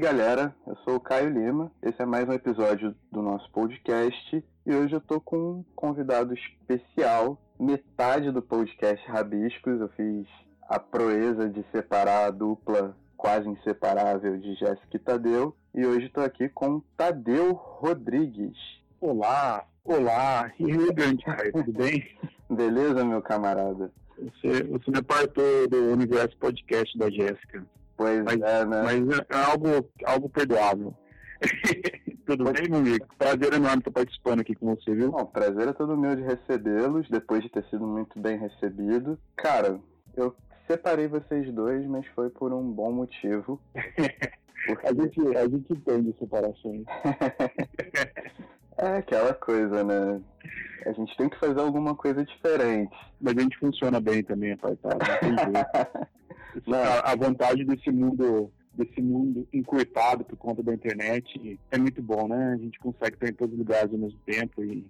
galera, eu sou o Caio Lima, esse é mais um episódio do nosso podcast e hoje eu tô com um convidado especial, metade do podcast Rabiscos, eu fiz a proeza de separar a dupla quase inseparável de Jéssica e Tadeu e hoje estou aqui com Tadeu Rodrigues. Olá, olá, e aí, grande Caio, tudo bem? Beleza, meu camarada? Você, você me apartou do universo podcast da Jéssica. Pois mas, é, né? Mas é algo, algo perdoável. Tudo bem, meu amigo? Prazer enorme estar participando aqui com você, viu? Bom, prazer é todo meu de recebê-los, depois de ter sido muito bem recebido. Cara, eu separei vocês dois, mas foi por um bom motivo. Porque... a, gente, a gente entende separações. é aquela coisa, né? A gente tem que fazer alguma coisa diferente. Mas a gente funciona bem também, apartado. Não, a, a vantagem desse mundo desse mundo encurtado por conta da internet é muito bom, né? A gente consegue estar em todos os lugares ao mesmo tempo e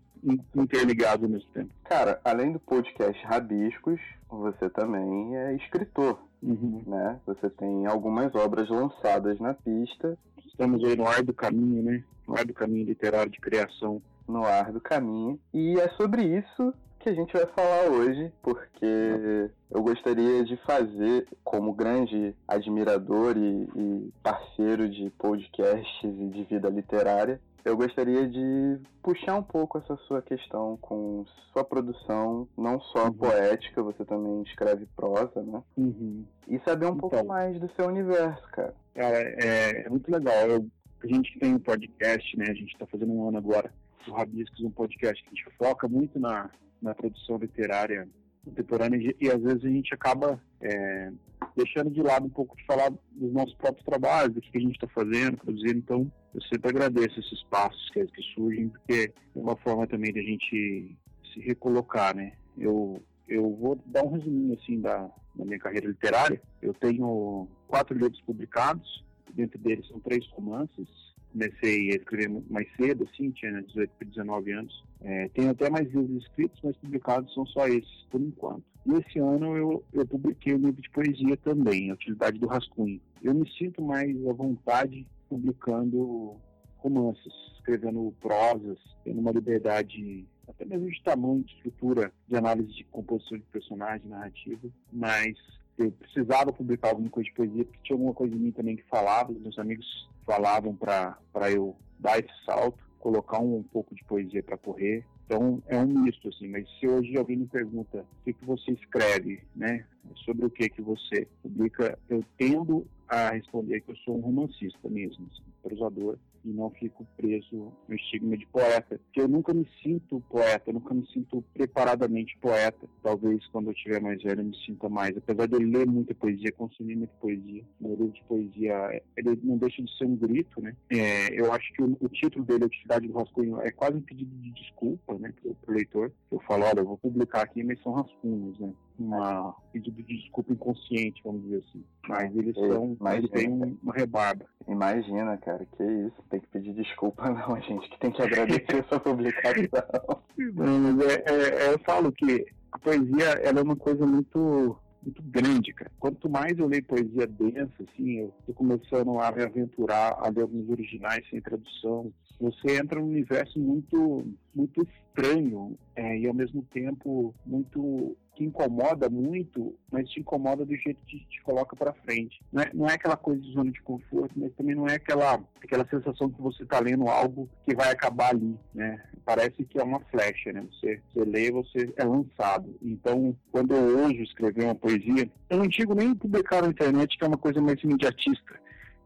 interligado ao mesmo tempo. Cara, além do podcast Rabiscos, você também é escritor, uhum. né? Você tem algumas obras lançadas na pista. Estamos aí no ar do caminho, né? No ar do caminho literário de criação. No ar do caminho. E é sobre isso que a gente vai falar hoje, porque eu gostaria de fazer, como grande admirador e, e, parceiro de podcasts e de vida literária, eu gostaria de puxar um pouco essa sua questão com sua produção, não só uhum. poética, você também escreve prosa, né? Uhum. E saber um então, pouco mais do seu universo, cara. Cara, é, é muito legal. Eu, a gente tem um podcast, né? A gente está fazendo um ano agora do Rabiscos, um podcast que a gente foca muito na na produção literária contemporânea e às vezes a gente acaba é, deixando de lado um pouco de falar dos nossos próprios trabalhos, do que a gente está fazendo, produzindo. Então, eu sempre agradeço esses passos que, que surgem, porque é uma forma também de a gente se recolocar, né? Eu, eu vou dar um resuminho assim da, da minha carreira literária. Eu tenho quatro livros publicados, dentro deles são três romances, comecei a escrever mais cedo, assim, tinha 18 para 19 anos. É, tenho até mais livros escritos, mas publicados são só esses, por enquanto. E esse ano eu, eu publiquei um livro de poesia também, A Utilidade do Rascunho. Eu me sinto mais à vontade publicando romances, escrevendo prosas, tendo uma liberdade até mesmo de tamanho, de estrutura, de análise de composição de personagem, narrativa, mas eu precisava publicar alguma coisa de poesia, porque tinha alguma coisa em mim também que falava, meus amigos falavam para eu dar esse salto, colocar um, um pouco de poesia para correr. Então é um misto assim, mas se hoje alguém me pergunta o que, que você escreve, né, sobre o que que você publica, eu tendo a responder que eu sou um romancista mesmo, assim, prosador, e não fico preso no estigma de poeta, porque eu nunca me sinto poeta, eu nunca me sinto preparadamente poeta. Talvez quando eu estiver mais velho eu me sinta mais, apesar de eu ler muita poesia, consumir muita poesia. Meu livro de poesia, ele não deixa de ser um grito, né? É, eu acho que o, o, título dele, A Utilidade do Rascunho, é quase um pedido de desculpa, né, pro, pro leitor. Eu falo, olha, eu vou publicar aqui, mas são rascunhos, né? Uma pedido de desculpa inconsciente, vamos dizer assim. Mas eles Ei, são, eles têm uma rebarba. Imagina, cara, que isso, tem que pedir desculpa não, a gente que tem que agradecer sua publicação. Não, mas é, é, eu falo que a poesia ela é uma coisa muito muito grande, cara. Quanto mais eu leio poesia densa, assim, eu tô começando a me aventurar a ler alguns originais sem tradução. Você entra num universo muito, muito estranho é, e ao mesmo tempo muito que incomoda muito, mas te incomoda do jeito que te coloca para frente. Não é, não é aquela coisa de zona de conforto, mas também não é aquela, aquela sensação que você está lendo algo que vai acabar ali, né? Parece que é uma flecha, né? Você, você lê, você é lançado. Então, quando eu hoje escrever uma poesia, eu não digo nem publicar na internet, que é uma coisa mais imediatista.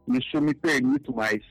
Isso eu me permito mais.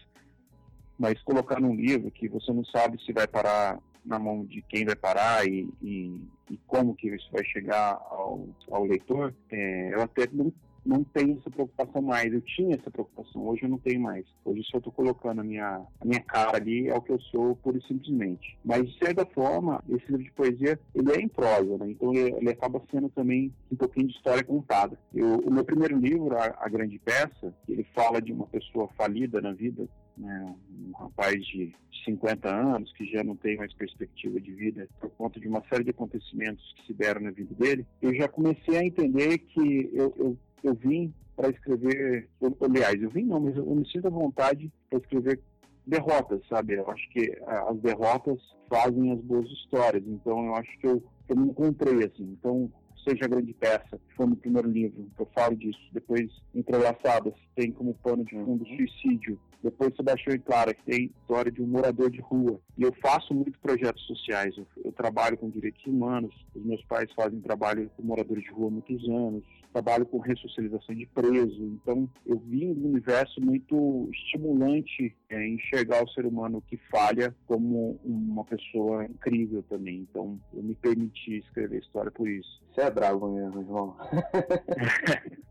Mas colocar num livro que você não sabe se vai parar na mão de quem vai parar e, e, e como que isso vai chegar ao, ao leitor, é, eu até não, não tenho essa preocupação mais. Eu tinha essa preocupação, hoje eu não tenho mais. Hoje só estou colocando a minha, a minha cara ali, é o que eu sou, pura e simplesmente. Mas, de certa forma, esse livro de poesia, ele é em prosa, né? Então ele, ele acaba sendo também um pouquinho de história contada. Eu, o meu primeiro livro, a, a Grande Peça, ele fala de uma pessoa falida na vida, né, um rapaz de 50 anos que já não tem mais perspectiva de vida por conta de uma série de acontecimentos que se deram na vida dele, eu já comecei a entender que eu, eu, eu vim para escrever, aliás, eu vim não, mas eu me sinto à vontade para escrever derrotas, sabe? Eu acho que as derrotas fazem as boas histórias, então eu acho que eu, eu me encontrei assim. Então, seja a grande peça, que foi no primeiro livro, que eu falo disso. Depois, Entrelaçadas, tem como pano de fundo uhum. suicídio. Depois, Sebastião e Clara, que tem história de um morador de rua. E eu faço muito projetos sociais. Eu, eu trabalho com direitos humanos. Os meus pais fazem trabalho com moradores de rua há muitos anos. Trabalho com ressocialização de preso. Então, eu vim de um universo muito estimulante é, enxergar o ser humano que falha como uma pessoa incrível também. Então, eu me permiti escrever história por isso. Você é bravo mesmo, irmão.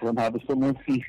Sou nada, sou mansinho.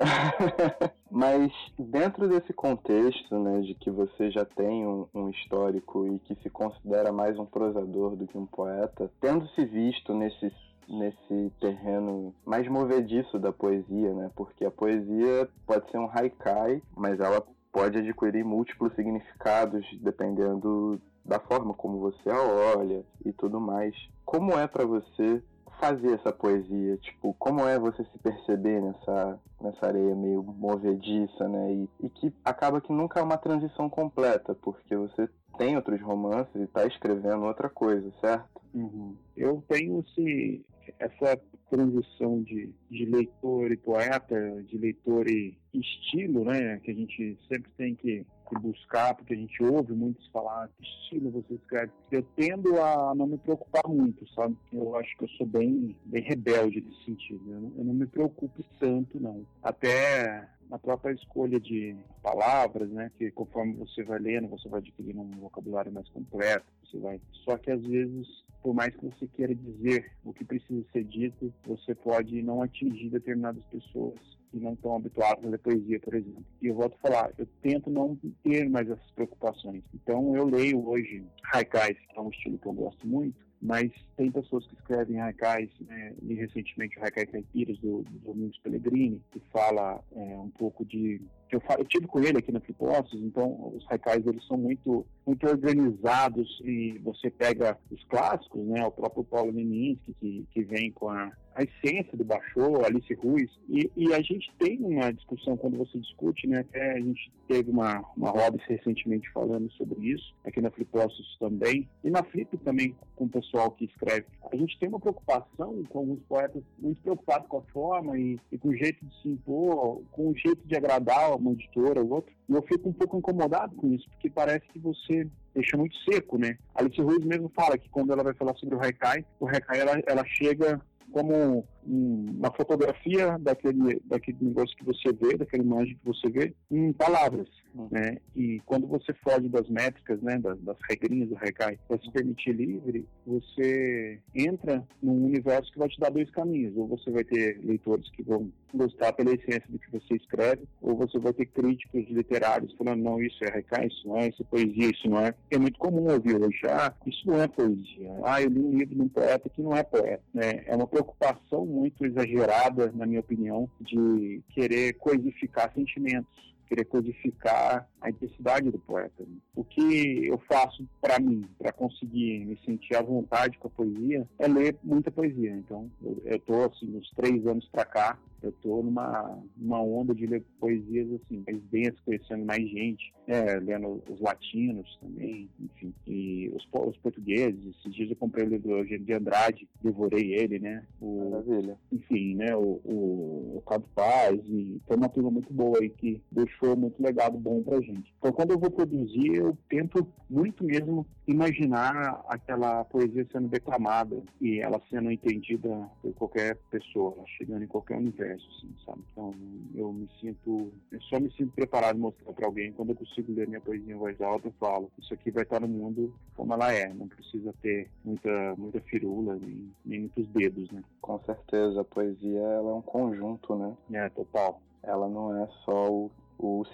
Mas dentro desse contexto, né, de que você já tem um, um, histórico e que se considera mais um prosador do que um poeta, tendo se visto nesse nesse terreno mais movediço da poesia, né? Porque a poesia pode ser um haikai, mas ela pode adquirir múltiplos significados dependendo da forma como você a olha e tudo mais. Como é para você fazer essa poesia? Tipo, como é você se perceber nessa, nessa areia meio movediça, né? E, e que acaba que nunca é uma transição completa, porque você tem outros romances e está escrevendo outra coisa, certo? Uhum. Eu tenho esse, essa transição de, de leitor e poeta, de leitor e estilo, né, que a gente sempre tem que, que, buscar, porque a gente ouve muitos falar que estilo você escreve. Eu tendo a não me preocupar muito, sabe? Eu acho que eu sou bem, bem rebelde nesse sentido. Eu não, eu não me preocupo tanto, não. Até na própria escolha de palavras, né, que conforme você vai lendo, você vai adquirindo um vocabulário mais completo, você vai. Só que às vezes, por mais que você queira dizer o que precisa ser dito, você pode não atingir determinadas pessoas que não estão habituados a ler poesia, por exemplo. E eu volto a falar, eu tento não ter mais essas preocupações. Então eu leio hoje haikais, que é um estilo que eu gosto muito, mas tem pessoas que escrevem haikais, né, e recentemente o Haikai Caipiras do, do Domingos Pellegrini, que fala é, um pouco de eu, eu tive com ele aqui na Flipostos, então os haikais eles são muito muito organizados e você pega os clássicos, né, o próprio Paulo Leminski que, que vem com a, a essência do Bachô, Alice Ruiz, e, e, a gente tem uma discussão quando você discute, né, até a gente teve uma, uma roda recentemente falando sobre isso, aqui na Flipostos também, e na Flip também com o pessoal que escreve. A gente tem uma preocupação com alguns poetas muito preocupados com a forma e, e com o jeito de se impor, com o jeito de agradar uma editora ou outra. E eu fico um pouco incomodado com isso, porque parece que você deixa muito seco, né? Alice Ruiz mesmo fala que quando ela vai falar sobre o Haikai, o Haikai ela, ela chega como uma fotografia daquele, daquele negócio que você vê, daquele imagem que você vê, em palavras. Uhum. Né? E quando você foge das métricas, né, das, das regrinhas do Haikai, para se permitir livre, você entra num universo que vai te dar dois caminhos. Ou você vai ter leitores que vão gostar pela essência do que você escreve, ou você vai ter críticos literários falando, não, isso é Haikai, isso não é, isso é poesia, isso não é. É muito comum ouvir hoje, ah, isso não é poesia. Ah, eu li um livro de um poeta que não é poeta. Né? É uma preocupação muito exagerada, na minha opinião, de querer coisificar sentimentos querer codificar a intensidade do poeta. O que eu faço para mim, para conseguir me sentir à vontade com a poesia, é ler muita poesia. Então, eu estou, assim, uns três anos para cá, eu estou numa, numa onda de ler poesias, assim, mais densas, conhecendo mais gente, é, lendo os latinos também, enfim, e os, os portugueses. Esses dias eu comprei o livro de Andrade, devorei ele, né? O, Maravilha. Enfim, né? O, o, o Cabo Paz, e tem uma turma muito boa aí que deixou muito legado bom pra gente. Então, quando eu vou produzir, eu tento muito mesmo imaginar aquela poesia sendo declamada e ela sendo entendida por qualquer pessoa, chegando em qualquer universo, assim, sabe? Então, eu me sinto, eu só me sinto preparado mostrar para alguém quando eu consigo ler minha poesia em voz alta, eu falo, isso aqui vai estar no mundo como ela é, não precisa ter muita, muita firula, nem, nem muitos dedos, né? Com certeza, a poesia ela é um conjunto, né? É, total. Ela não é só o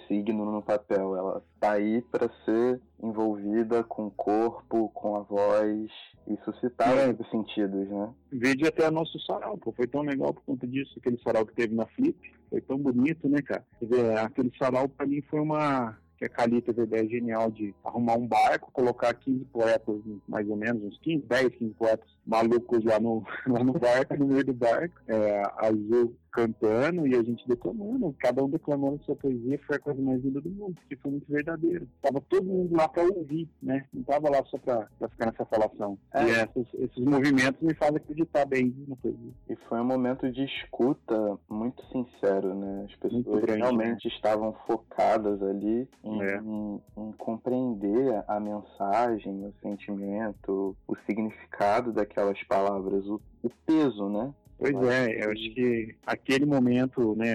signo no papel. Ela tá aí para ser envolvida com o corpo, com a voz e suscitar é. os sentidos, né? Vede até o nosso sarau, pô. Foi tão legal por conta disso, aquele sarau que teve na Flip. Foi tão bonito, né, cara? Dizer, aquele sarau para mim foi uma que a Cali teve a ideia genial de arrumar um barco, colocar 15 poetas, mais ou menos, uns 15, 10, 15 poetas malucos lá no, lá no barco, no meio do barco. É, a Azul cantando e a gente declamando, cada um declamando sua poesia, foi a coisa mais linda do mundo, porque foi muito verdadeiro. Tava todo mundo lá para ouvir, né? Não tava lá só para ficar nessa falação. É. E essas, esses movimentos me fazem acreditar bem na poesia. E foi um momento de escuta muito sincero, né? As pessoas grande, realmente né? estavam focadas ali em, é. em, em compreender a mensagem, o sentimento, o significado daquelas palavras, o, o peso, né? Pois é, eu acho que aquele momento, né,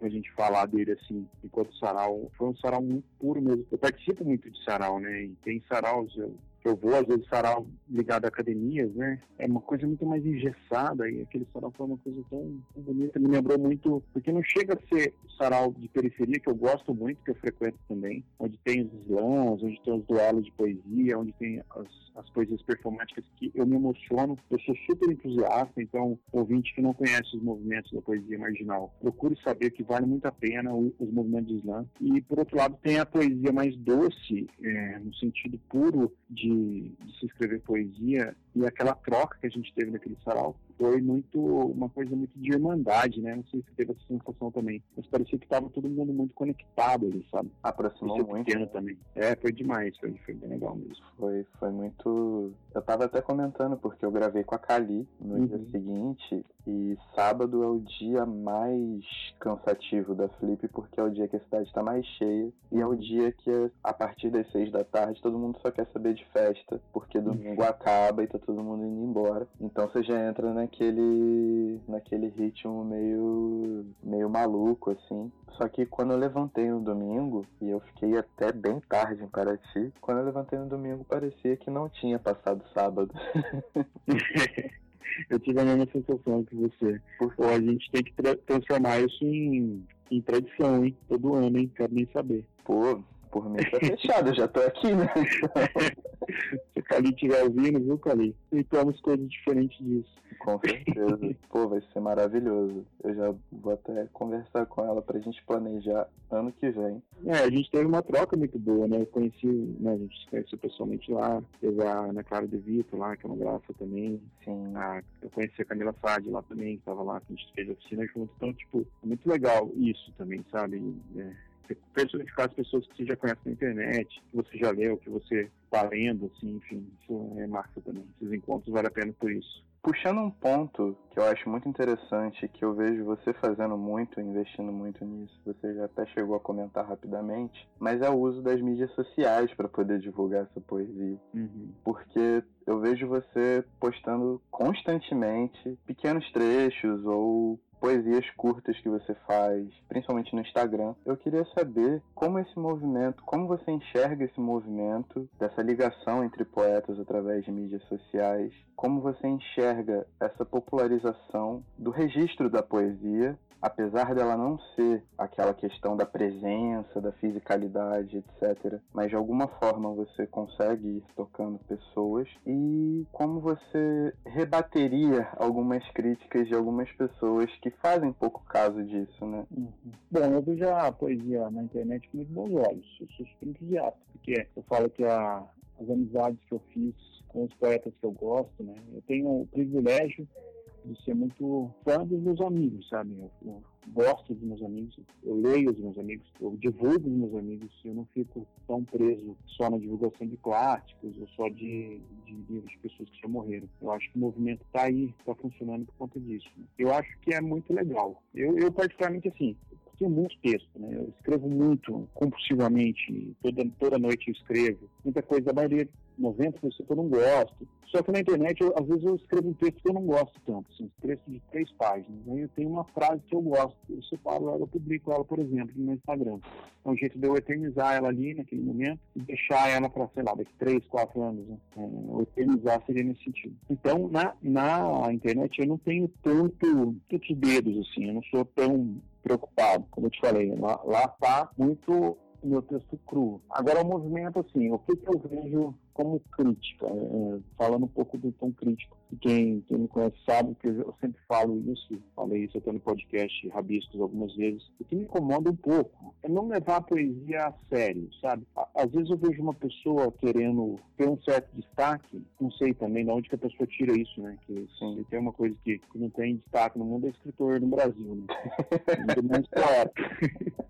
a gente falar dele assim, enquanto sarau, foi um sarau muito puro mesmo. Eu participo muito de sarau, né, e tem saraus, eu eu vou, às vezes, sarau ligado a academias, né? É uma coisa muito mais engessada e aquele sarau foi uma coisa tão, bonita. Me lembrou muito, porque não chega a ser sarau de periferia, que eu gosto muito, que eu frequento também, onde tem os slams, onde tem os duelos de poesia, onde tem as, as poesias performáticas que eu me emociono. Eu sou super entusiasta, então, ouvinte que não conhece os movimentos da poesia marginal, procure saber que vale muito a pena os movimentos de slam. E, por outro lado, tem a poesia mais doce, é, no sentido puro de de, se escrever poesia e aquela troca que a gente teve naquele sarau foi muito uma coisa muito de irmandade, né? Não sei se teve essa sensação também, mas parecia que estava todo mundo muito conectado ali, sabe? Aproximou muito. Pequeno também. É, foi demais, foi, foi bem legal mesmo. Foi, foi muito. Eu tava até comentando porque eu gravei com a Kali no uhum. dia seguinte e sábado é o dia mais cansativo da Flip porque é o dia que a cidade está mais cheia e é o dia que a partir das seis da tarde todo mundo só quer saber de festa porque domingo uhum. acaba e tá todo mundo indo embora. Então você já entra naquele naquele ritmo meio meio maluco assim. Só que quando eu levantei no domingo e eu fiquei até bem tarde em Paraty, quando eu levantei no domingo parecia que não tinha passado sábado. eu tive a mesma sensação que você. Ou a gente tem que tra transformar isso em, em tradição, hein? Todo ano, hein? Quero nem saber. Pô, por mim tá fechado, eu já tô aqui, né? Se o Cali estiver ouvindo, viu, Cali? Tentamos coisas diferentes disso. Com certeza. Pô, vai ser maravilhoso. Eu já vou até conversar com ela pra gente planejar ano que vem. É, a gente teve uma troca muito boa, né? Eu conheci, né, a gente se conheceu pessoalmente lá, teve a Ana Clara De Vito lá, que é uma graça também. Sim. A, eu conheci a Camila Sade lá também, que tava lá, que a gente fez a oficina junto. Então, tipo, é muito legal isso também, sabe? É, personificar as pessoas que você já conhece na internet, que você já leu, que você está lendo, assim, enfim, isso é massa também. Esses encontros valem a pena por isso. Puxando um ponto que eu acho muito interessante, que eu vejo você fazendo muito, investindo muito nisso, você já até chegou a comentar rapidamente, mas é o uso das mídias sociais para poder divulgar essa poesia. Uhum. Porque eu vejo você postando constantemente pequenos trechos ou poesias curtas que você faz, principalmente no Instagram. Eu queria saber como esse movimento, como você enxerga esse movimento dessa ligação entre poetas através de mídias sociais, como você enxerga essa popularização do registro da poesia apesar dela não ser aquela questão da presença, da fisicalidade, etc., mas de alguma forma você consegue ir tocando pessoas e como você rebateria algumas críticas de algumas pessoas que fazem pouco caso disso, né? Uhum. Bom, eu vejo a poesia na internet com muito bons olhos. Eu sou super entusiasta, porque eu falo que a, as amizades que eu fiz com os poetas que eu gosto, né? Eu tenho o privilégio de ser muito fã dos meus amigos, sabe? Eu, eu, gosto dos meus amigos, eu leio os meus amigos, eu divulgo os meus amigos, eu não fico tão preso só na divulgação de clássicos ou só de, livros de pessoas que já morreram. Eu acho que o movimento está aí, está funcionando por conta disso. Né? Eu acho que é muito legal. Eu, eu particularmente, assim, tenho muito texto, né? Eu escrevo muito, compulsivamente, toda, toda noite eu escrevo. Muita coisa, a maioria 90% eu não gosto. Só que na internet, eu, às vezes eu escrevo um texto que eu não gosto tanto, assim, um texto de três páginas. Aí eu tenho uma frase que eu gosto, eu separo ela, eu publico ela, por exemplo, no meu Instagram. É um jeito de eu eternizar ela ali naquele momento e deixar ela para, sei lá, daqui três, quatro anos. Né? É, eternizar seria nesse sentido. Então, na, na internet eu não tenho tanto, tantos dedos, assim, eu não sou tão preocupado, como eu te falei. Lá, lá tá muito meu texto cru. Agora, o movimento, assim, o que, que eu vejo como crítica, é, falando um pouco do tom crítico. Quem, quem me conhece sabe que eu sempre falo isso, falei isso até no podcast Rabiscos algumas vezes. O que me incomoda um pouco é não levar a poesia a sério, sabe? Às vezes eu vejo uma pessoa querendo ter um certo destaque, não sei também de onde que a pessoa tira isso, né? Que Sim. tem uma coisa que, que não tem destaque no mundo é escritor no Brasil, né? Muito poeta.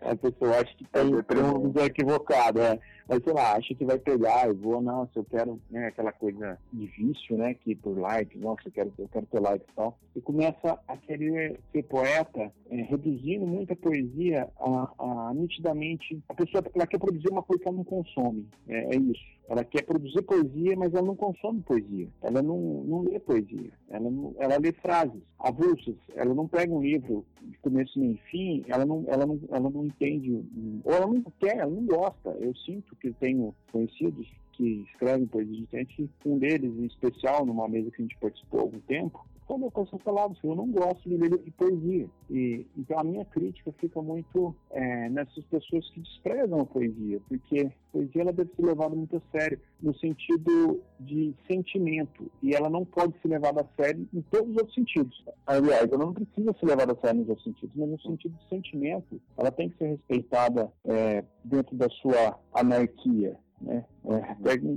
A pessoa acha que tem, tem um equivocado, é mas sei lá, acha que vai pegar, eu vou, nossa, eu quero, né, aquela coisa de vício, né, que por like, nossa, eu quero, eu quero ter like e tal, e começa a querer ser poeta, é, reduzindo muita poesia a, a, nitidamente, a pessoa ela quer produzir uma coisa que ela não consome, é, é, isso, ela quer produzir poesia, mas ela não consome poesia, ela não, não lê poesia, ela, não, ela lê frases avulsas, ela não pega um livro de começo nem fim, ela não, ela não, ela não entende, ou ela não quer, ela não gosta, eu sinto que tenho conhecidos que escrevem poesia diferente, um deles em especial, numa mesa que a gente participou há algum tempo, falou com essas palavras, eu não gosto de de poesia. E, então a minha crítica fica muito é, nessas pessoas que desprezam a poesia, porque a poesia ela deve ser levada muito a sério, no sentido de sentimento, e ela não pode ser levada a sério em todos os outros sentidos. Aliás, ela não precisa ser levada a sério nos outros sentidos, mas no sentido de sentimento, ela tem que ser respeitada é, dentro da sua anarquia. Né? É,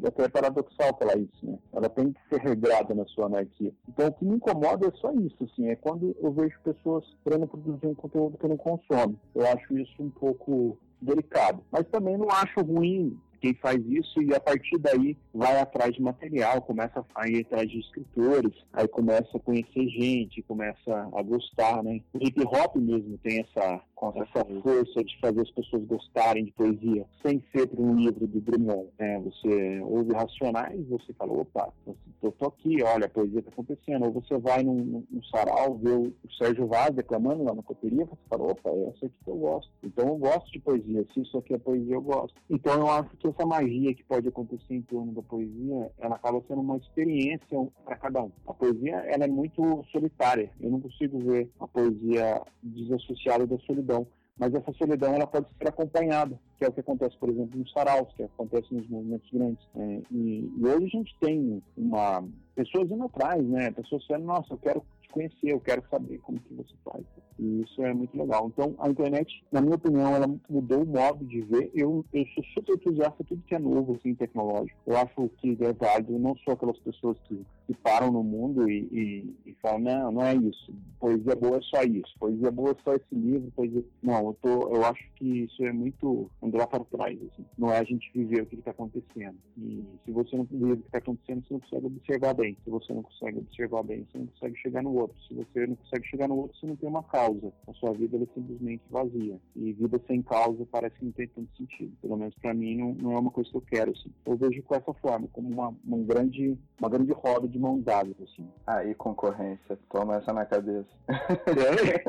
até é paradoxal falar isso, né? Ela tem que ser regrada na sua anarquia. Então, o que me incomoda é só isso, assim, é quando eu vejo pessoas querendo produzir um conteúdo que não consome. Eu acho isso um pouco delicado. Mas também não acho ruim quem faz isso e a partir daí vai atrás de material, começa a ir atrás de escritores, aí começa a conhecer gente, começa a gostar, né? O hip hop mesmo tem essa, essa força de fazer as pessoas gostarem de poesia, sem ser por um livro de Drummond, né? Você ouve Racionais, você fala, opa, eu tô aqui, olha, a poesia tá acontecendo. Ou você vai num, num sarau, vê o, Sérgio Vaz declamando lá na coteria, você fala, opa, é essa aqui que eu gosto. Então eu gosto de poesia, se isso aqui é poesia, eu gosto. Então eu acho que essa magia que pode acontecer em torno da poesia, ela acaba sendo uma experiência para cada um. A poesia, ela é muito solitária. Eu não consigo ver a poesia desassociada da solidão mas essa solidão ela pode ser acompanhada, que é o que acontece, por exemplo, nos saraus, que acontece nos movimentos grandes. É, e, e, hoje a gente tem uma pessoas indo atrás, né? Pessoas falando, nossa, eu quero te conhecer, eu quero saber como que você faz. E isso é muito legal. Então, a internet, na minha opinião, ela mudou o modo de ver. Eu, eu sou super entusiasta tudo que é novo, assim, tecnológico. Eu acho que é válido, não sou aquelas pessoas que, que param no mundo e, e, e, falam, não, não é isso. Poesia boa é só isso. Poesia boa é só esse livro. Poesia... Não, eu, tô, eu acho que isso é muito andar para trás, assim. Não é a gente viver o que está acontecendo. E se você não viver o que está acontecendo, você não consegue observar bem. Se você não consegue observar bem, você não consegue chegar no outro. Se você não consegue chegar no outro, você não tem uma causa. A sua vida é simplesmente vazia. E vida sem causa parece que não tem tanto sentido. Pelo menos para mim não, não, é uma coisa que eu quero. Assim. Eu vejo com essa forma, como uma, uma grande uma grande roda de mãos dadas. Assim. Aí concorrência, toma essa na cabeça. É.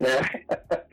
é.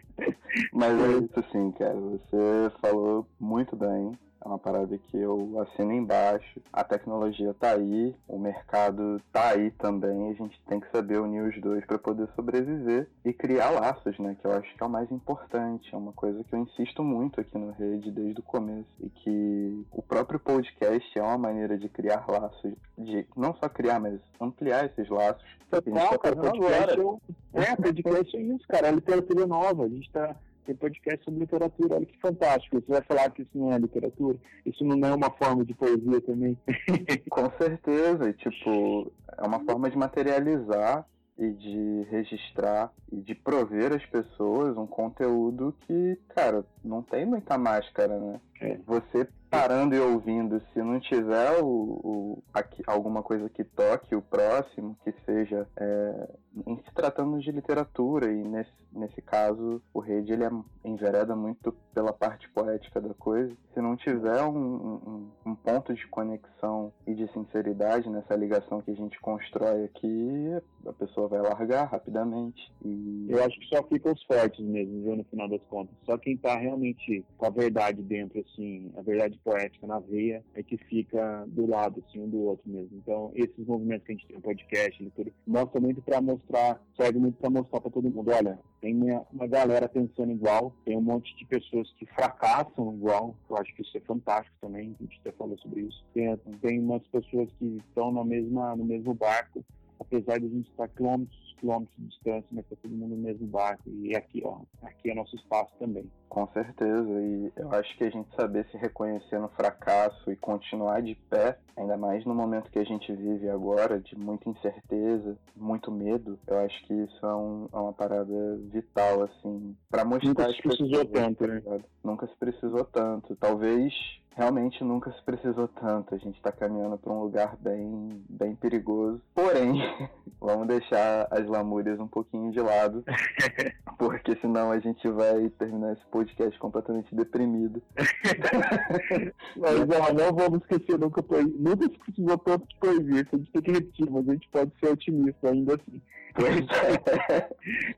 Mas é isso sim, cara. Você falou muito bem. É uma parada que eu assino embaixo. A tecnologia tá aí, o mercado tá aí também. A gente tem que saber unir os dois para poder sobreviver e criar laços, né? Que eu acho que é o mais importante. É uma coisa que eu insisto muito aqui no Rede desde o começo. E que o próprio podcast é uma maneira de criar laços, de não só criar, mas ampliar esses laços. Total, cara, podcast, eu... é, podcast é isso, cara. É literatura nova. A gente tá tem podcast sobre literatura. Olha que fantástico. Você vai falar que isso não é literatura? Isso não é uma forma de poesia também? Com certeza. Tipo, é uma forma de materializar e de registrar e de prover às pessoas um conteúdo que, cara, não tem muita máscara, né? É. Você parando e ouvindo, se não tiver o, o aqui, alguma coisa que toque o próximo, que seja é, em se tratando de literatura, e nesse, nesse caso o Rede ele é, envereda muito pela parte poética da coisa, se não tiver um, um, um, ponto de conexão e de sinceridade nessa ligação que a gente constrói aqui, a pessoa vai largar rapidamente. E... Eu acho que só ficam os fortes mesmo, viu, no final das contas. Só quem tá realmente com a verdade dentro, assim, a verdade poética na veia, é que fica do lado, assim, um do outro mesmo. Então, esses movimentos que a gente tem no podcast, leitura, mostra muito para mostrar, serve muito para mostrar para todo mundo, olha, tem uma, uma galera pensando igual, tem um monte de pessoas que fracassam igual, eu acho que isso é fantástico também, a gente até falou sobre isso. Tem, tem umas pessoas que estão na mesma, no mesmo barco, apesar de a gente estar quilômetros quilômetros de distância, mas está todo mundo no mesmo barco. E aqui, ó, aqui é nosso espaço também. Com certeza, e eu acho que a gente saber se reconhecer no fracasso e continuar de pé, ainda mais no momento que a gente vive agora, de muita incerteza, muito medo, eu acho que isso é, um, é uma parada vital, assim, para mostrar Nunca se precisou tanto, né? Nunca se precisou tanto. Talvez realmente nunca se precisou tanto. A gente está caminhando para um lugar bem, bem perigoso. Porém, vamos deixar as lamúrias um pouquinho de lado, porque senão a gente vai terminar esse podcast completamente deprimido. mas ó, não vamos esquecer nunca, nunca se precisou tanto de poesia. A gente tem que repetir, mas a gente pode ser otimista ainda assim. Pois é.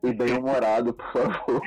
E bem humorado, por favor.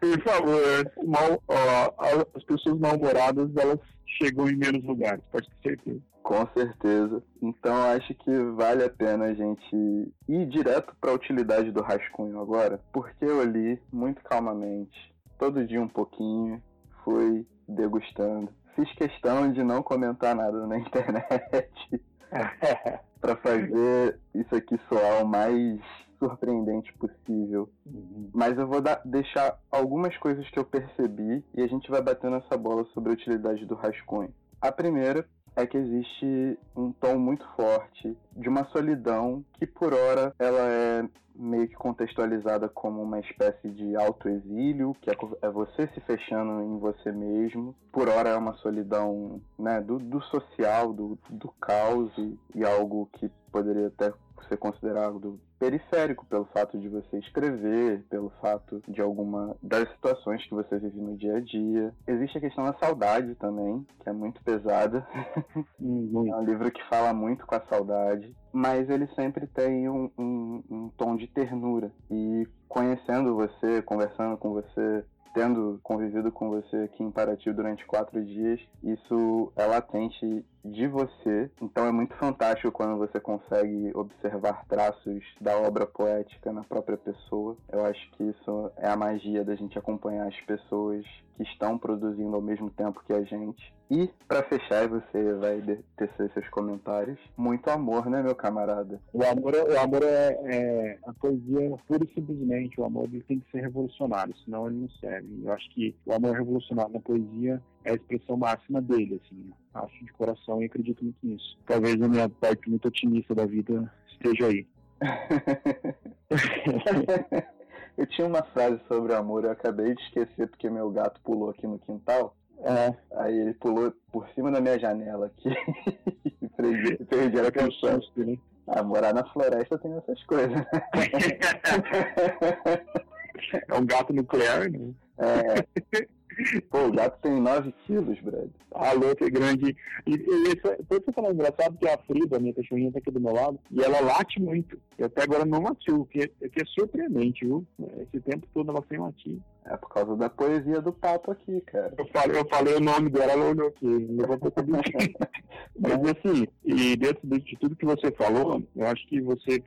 Por favor, mal, ó, as pessoas mal-humoradas, elas chegam em menos lugares, pode ter certeza. Com certeza. Então acho que vale a pena a gente ir direto para a utilidade do rascunho agora, porque eu li muito calmamente, todo dia um pouquinho, fui degustando. Fiz questão de não comentar nada na internet para fazer isso aqui soar o mais surpreendente possível. Uhum. Mas eu vou dar, deixar algumas coisas que eu percebi e a gente vai batendo essa bola sobre a utilidade do rascunho. A primeira é que existe um tom muito forte de uma solidão que por hora ela é meio que contextualizada como uma espécie de autoexílio, que é, é você se fechando em você mesmo. Por hora é uma solidão né, do, do social, do, do caos e, e algo que poderia até ser considerado periférico pelo fato de você escrever, pelo fato de alguma das situações que você vive no dia a dia. Existe a questão da saudade também, que é muito pesada. Hum, é um livro que fala muito com a saudade, mas ele sempre tem um, um, um tom de ternura. E conhecendo você, conversando com você, tendo convivido com você aqui em Paraty durante quatro dias, isso é latente de você. Então é muito fantástico quando você consegue observar traços da obra poética na própria pessoa. Eu acho que isso é a magia da gente acompanhar as pessoas que estão produzindo ao mesmo tempo que a gente. E, para fechar, você vai tecer seus comentários. Muito amor, né, meu camarada? O amor, o amor é, é a poesia pura e simplesmente. O amor ele tem que ser revolucionário, senão ele não serve. Eu acho que o amor revolucionário na poesia é a expressão máxima dele, assim. Acho de coração e acredito muito nisso. Talvez a minha parte muito otimista da vida esteja aí. Eu tinha uma frase sobre amor, eu acabei de esquecer porque meu gato pulou aqui no quintal. É. Aí ele pulou por cima da minha janela aqui e perdi, perdi a canção. Né? Ah, morar na floresta tem essas coisas. é um gato nuclear, né? É. Pô, o gato tem 9 quilos, Brad. A louca é grande. E, e isso, foi que eu engraçado que a Frida, minha cachorrinha, tá aqui do meu lado, e ela late muito. E até agora não latiu, o que, é, que é surpreendente, viu? Esse tempo todo ela sem latir. É por causa da poesia do papo aqui, cara. Eu falei, eu falei o nome dela, ela olhou aqui, levantou tudo. Mas assim, e dentro de tudo que você falou, eu acho que você,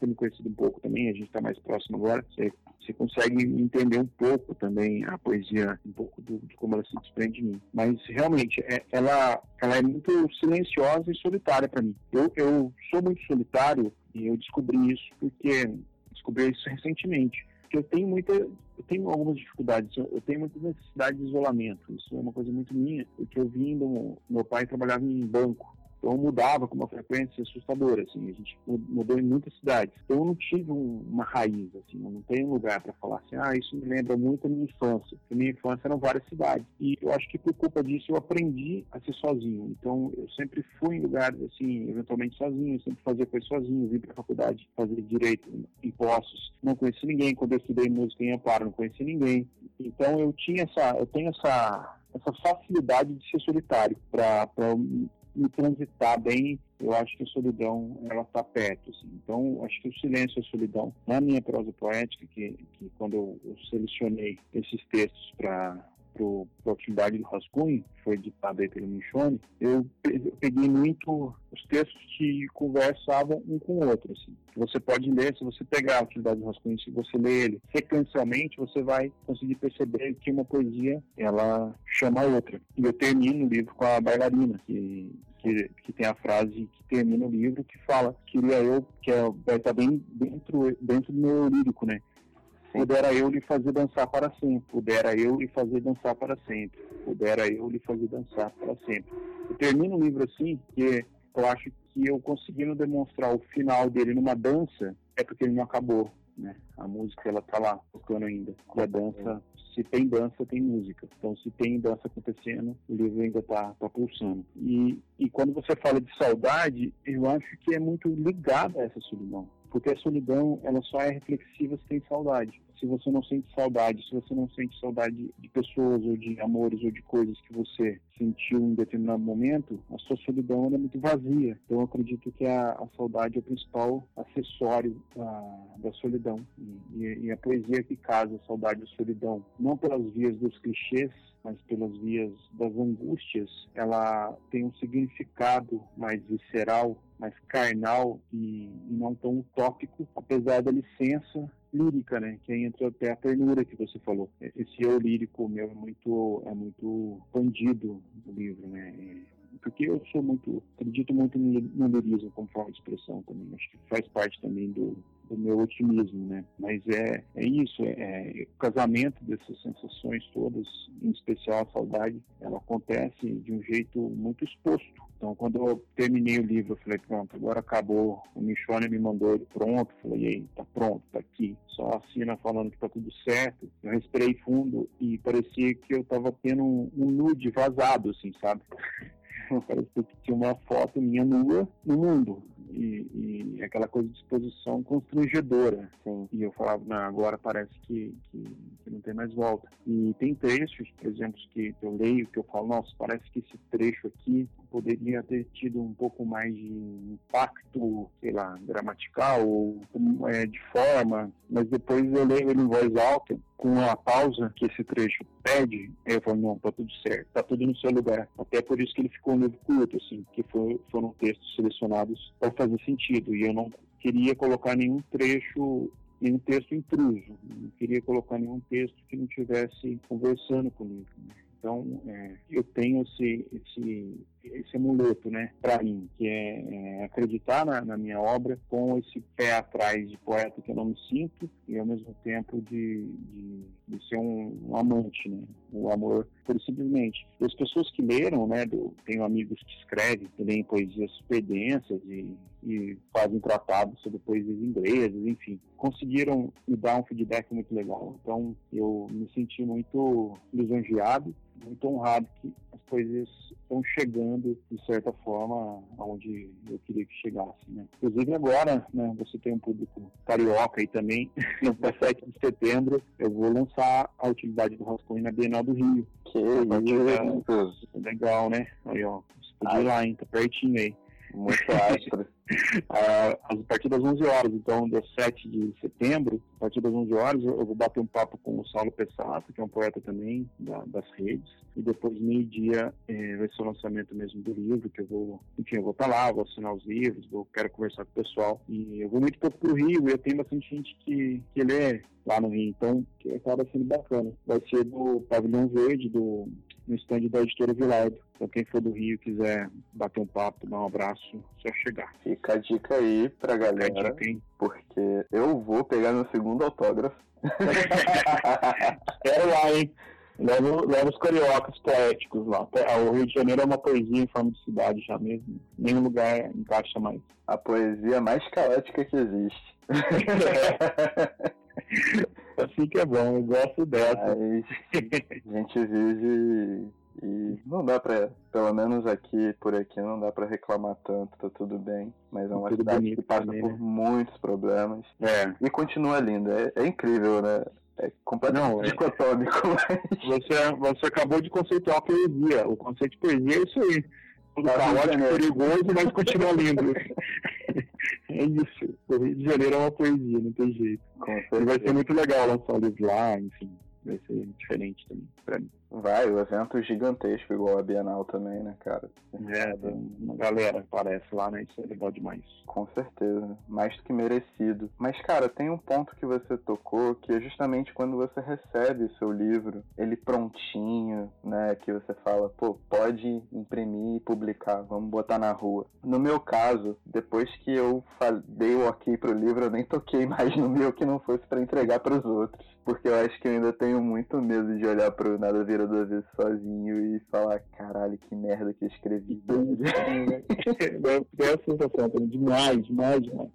ter me conhecido um pouco também, a gente está mais próximo agora, você, você consegue entender um pouco também a poesia, um pouco do, de como ela se desprende de mim. Mas realmente, é, ela, ela é muito silenciosa e solitária para mim. Eu, eu sou muito solitário e eu descobri isso porque descobri isso recentemente eu tenho muita, eu tenho algumas dificuldades, eu tenho muita necessidade de isolamento. Isso é uma coisa muito minha, porque eu vim do meu pai trabalhava em banco então mudava com uma frequência assustadora, assim, a gente mudou em muitas cidades. Então eu não tive uma raiz, assim, eu não tenho lugar para falar assim, ah, isso me lembra muito a minha infância. Porque minha infância eram várias cidades. E eu acho que por culpa disso eu aprendi a ser sozinho. Então eu sempre fui em lugares, assim, eventualmente sozinho, sempre fazia coisas sozinho, vim para a faculdade fazer direito, impostos. Não conheci ninguém. Quando eu estudei música em Amparo, não conheci ninguém. Então eu tinha essa, eu tenho essa essa facilidade de ser solitário para me transitar bem, eu acho que a solidão ela está perto. Assim. Então, acho que o silêncio e a solidão, na minha prosa poética, que, que quando eu, eu selecionei esses textos para pro, pro Atividade do Rascunho, foi ditado aí pelo Michone, eu peguei muito os textos que conversavam um com o outro, assim. Você pode ler, se você pegar a Atividade do Rascunho, se você ler ele sequencialmente, você vai conseguir perceber que uma poesia, ela chama a outra. E eu termino o livro com a bailarina, que que, que, tem a frase que termina o livro que fala queria eu que é, vai estar bem dentro dentro do meu lírico né Pudera eu lhe fazer dançar para sempre. Pudera eu lhe fazer dançar para sempre. Pudera eu lhe fazer dançar para sempre. Eu termino o livro assim, que eu acho que eu conseguindo demonstrar o final dele numa dança, é porque ele não acabou. Né? A música ela tá lá tocando ainda. E a dança, se tem dança, tem música. Então, se tem dança acontecendo, o livro ainda tá, tá pulsando. E, e quando você fala de saudade, eu acho que é muito ligado a essa solidão. Porque a solidão, ela só é reflexiva se tem saudade se você não sente saudade, se você não sente saudade de pessoas ou de amores ou de coisas que você sentiu em determinado momento, a sua solidão é muito vazia. Então eu acredito que a, a saudade é o principal acessório da, da solidão. E, e, a poesia que casa a saudade e a solidão, não pelas vias dos clichês, mas pelas vias das angústias, ela tem um significado mais visceral, mais carnal e, e não tão utópico, apesar da licença lírica, né? Que entra até a ternura que você falou. Esse eu lírico meu é muito, é muito bandido no livro, né? Porque eu sou muito, acredito muito no lirismo como forma de expressão também. Acho que faz parte também do, do meu otimismo, né? Mas é, é isso, é, é, o casamento dessas sensações todas, em especial a saudade, ela acontece de um jeito muito exposto. Então, quando eu terminei o livro, eu falei, pronto, agora acabou. O Michone me mandou ele pronto. Eu falei, aí, tá pronto, tá aqui. Só assina falando que tá tudo certo. Eu respirei fundo e parecia que eu tava tendo um, um nude vazado, assim, sabe? Parecia que tinha uma foto minha nua no mundo e, e aquela coisa de exposição constrangedora. Assim. E eu falava, não, agora parece que, que, que, não tem mais volta. E tem trechos, por exemplo, que eu leio, que eu falo, nossa, parece que esse trecho aqui poderia ter tido um pouco mais de impacto, sei lá, gramatical ou é, de forma, mas depois eu leio ele em voz alta, com a pausa que esse trecho pede, eu falo, não, tá tudo certo, tá tudo no seu lugar. Até por isso que ele ficou livro curto, assim, que foi, foram textos selecionados para fazer sentido, e eu não queria colocar nenhum trecho nenhum texto intruso, não queria colocar nenhum texto que não estivesse conversando comigo. Né? Então, é, eu tenho esse, esse, esse amuleto, né, para mim, que é, é acreditar na, na, minha obra com esse pé atrás de poeta que eu não me sinto e ao mesmo tempo de, de, de ser um, um, amante, né, o amor por simplesmente. E as pessoas que leram, né, do, tenho amigos que escrevem, leem poesias densas e, e fazem tratados sobre poesias inglesas, enfim, conseguiram me dar um feedback muito legal. Então, eu me senti muito lisonjeado muito honrado que as coisas estão chegando, de certa forma, aonde eu queria que chegasse. Né? Inclusive agora, né, você tem um público carioca aí também, no 7 de setembro, eu vou lançar a utilidade do Rascunho na Bienal do Rio. Que isso! Legal, né? Aí, ó, você pode ir lá, hein? Tá pertinho aí. Muito astro. a partir das 11 horas, então, dia 7 de setembro, a partir das 11 horas, eu vou bater um papo com o Saulo Pessato, que é um poeta também da, das redes, e depois, meio-dia, é, vai ser o lançamento mesmo do livro, que eu vou, enfim, eu vou estar lá, vou assinar os livros, vou, quero conversar com o pessoal, e eu vou muito pouco pro Rio, e eu tenho bastante gente que, que lê lá no Rio, então, acaba sendo bacana. Vai ser do Pavilhão Verde, do no stand da editora Vilardo. Então quem for do Rio quiser bater um papo, dar um abraço, só chegar. Fica a dica aí pra galera, dica, porque eu vou pegar meu segundo autógrafo. Quero lá, hein? Leva, leva os cariocas poéticos lá. O Rio de Janeiro é uma poesia em forma de cidade já mesmo. Nenhum lugar encaixa mais. A poesia mais caótica que existe. assim que é bom, eu gosto dessa. A gente vive e não dá pra, pelo menos aqui, por aqui, não dá pra reclamar tanto, tá tudo bem. Mas é uma tudo cidade que passa também, por né? muitos problemas. É. E continua linda. É, é incrível, né? É completamente não, é. dicotômico. Mas... Você, você acabou de conceituar a poesia. O conceito de poesia é isso aí. Tudo caótico, perigoso, mas continua lindo. é isso. O Rio de Janeiro é uma poesia, não tem jeito. E vai ser muito legal lançar o livro lá, enfim. Vai ser diferente também pra mim. Vai, o evento gigantesco, igual a Bienal também, né, cara? É, uma galera aparece lá, né? Isso é legal demais. Com certeza, mais do que merecido. Mas, cara, tem um ponto que você tocou, que é justamente quando você recebe o seu livro, ele prontinho, né, que você fala, pô, pode imprimir e publicar, vamos botar na rua. No meu caso, depois que eu dei o ok pro livro, eu nem toquei mais no meu que não fosse para entregar para os outros. Porque eu acho que eu ainda tenho muito medo de olhar pro Nada Vira Duas Vezes sozinho e falar, caralho, que merda que eu escrevi. é a sensação, demais, demais, demais.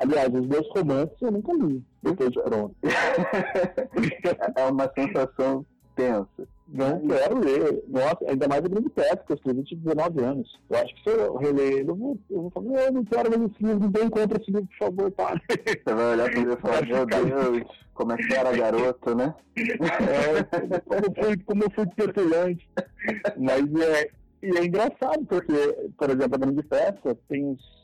Aliás, os meus romances eu nunca li depois de pronto. é uma sensação tensa. Não quero ler. Nossa, ainda mais o Grande Peça, que eu escrevi de 19 anos. Eu acho que se eu reler, eu vou, eu vou falar, eu não quero ler esse livro, ninguém compra esse livro, por favor, para. Você vai olhar para ele e falar, meu Deus, como é que era garoto, né? É, como eu fui, como eu fui petulante. Mas é, e é engraçado, porque, por exemplo, a Grande Peça tem uns